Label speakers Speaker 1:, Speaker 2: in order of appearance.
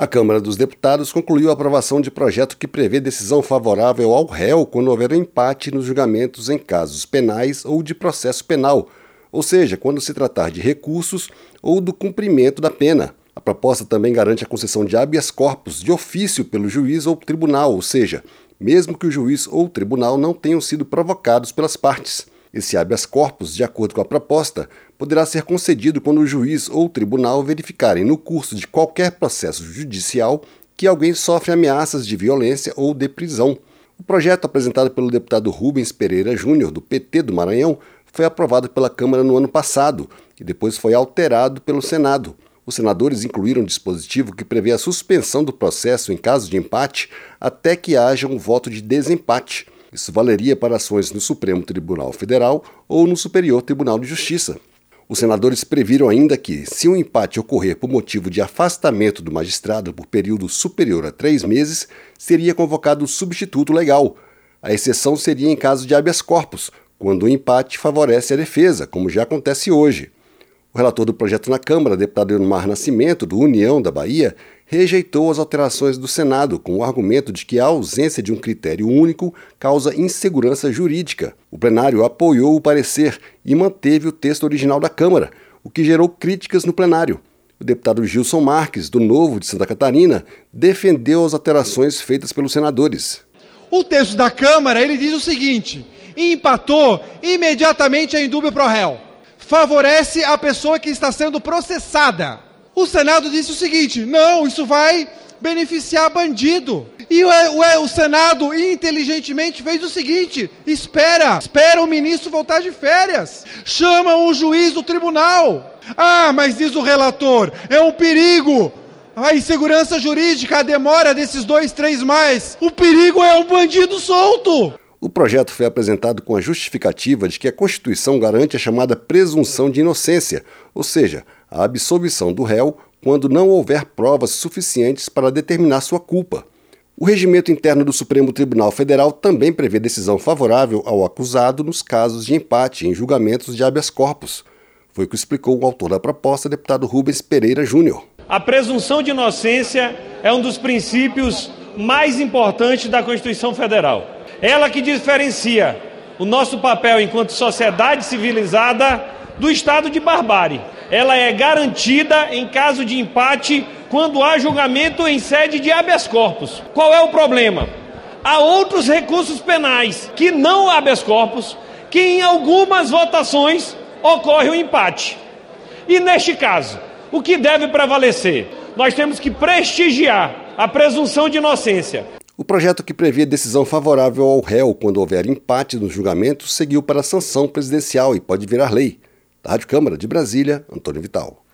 Speaker 1: A Câmara dos Deputados concluiu a aprovação de projeto que prevê decisão favorável ao réu quando houver empate nos julgamentos em casos penais ou de processo penal, ou seja, quando se tratar de recursos ou do cumprimento da pena. A proposta também garante a concessão de habeas corpus de ofício pelo juiz ou tribunal, ou seja, mesmo que o juiz ou tribunal não tenham sido provocados pelas partes. Esse habeas corpus, de acordo com a proposta, poderá ser concedido quando o juiz ou o tribunal verificarem no curso de qualquer processo judicial que alguém sofre ameaças de violência ou de prisão. O projeto apresentado pelo deputado Rubens Pereira Júnior, do PT do Maranhão, foi aprovado pela Câmara no ano passado e depois foi alterado pelo Senado. Os senadores incluíram um dispositivo que prevê a suspensão do processo em caso de empate até que haja um voto de desempate. Isso valeria para ações no Supremo Tribunal Federal ou no Superior Tribunal de Justiça. Os senadores previram ainda que, se um empate ocorrer por motivo de afastamento do magistrado por período superior a três meses, seria convocado substituto legal. A exceção seria em caso de habeas corpus, quando o empate favorece a defesa, como já acontece hoje. O relator do projeto na Câmara, deputado Elmar Nascimento, do União da Bahia, rejeitou as alterações do Senado com o argumento de que a ausência de um critério único causa insegurança jurídica. O plenário apoiou o parecer e manteve o texto original da Câmara, o que gerou críticas no plenário. O deputado Gilson Marques, do Novo de Santa Catarina, defendeu as alterações feitas pelos senadores.
Speaker 2: O texto da Câmara ele diz o seguinte: empatou, imediatamente é indúbio pro réu. Favorece a pessoa que está sendo processada. O Senado disse o seguinte: não, isso vai beneficiar bandido. E o, o, o, Senado inteligentemente fez o seguinte: espera, espera o ministro voltar de férias, chama o juiz do tribunal. Ah, mas diz o relator, é um perigo. A insegurança jurídica, a demora desses dois, três mais. O perigo é um bandido solto.
Speaker 1: O projeto foi apresentado com a justificativa de que a Constituição garante a chamada presunção de inocência, ou seja, a absolvição do réu quando não houver provas suficientes para determinar sua culpa. O regimento interno do Supremo Tribunal Federal também prevê decisão favorável ao acusado nos casos de empate em julgamentos de habeas corpus. Foi o que explicou o autor da proposta, deputado Rubens Pereira Júnior.
Speaker 3: A presunção de inocência é um dos princípios mais importantes da Constituição Federal. Ela que diferencia o nosso papel enquanto sociedade civilizada do estado de barbárie. Ela é garantida em caso de empate quando há julgamento em sede de habeas corpus. Qual é o problema? Há outros recursos penais que não habeas corpus, que em algumas votações ocorre o um empate. E neste caso, o que deve prevalecer? Nós temos que prestigiar a presunção de inocência.
Speaker 1: O projeto que previa decisão favorável ao réu quando houver empate no julgamento seguiu para a sanção presidencial e pode virar lei. Da Rádio Câmara de Brasília, Antônio Vital.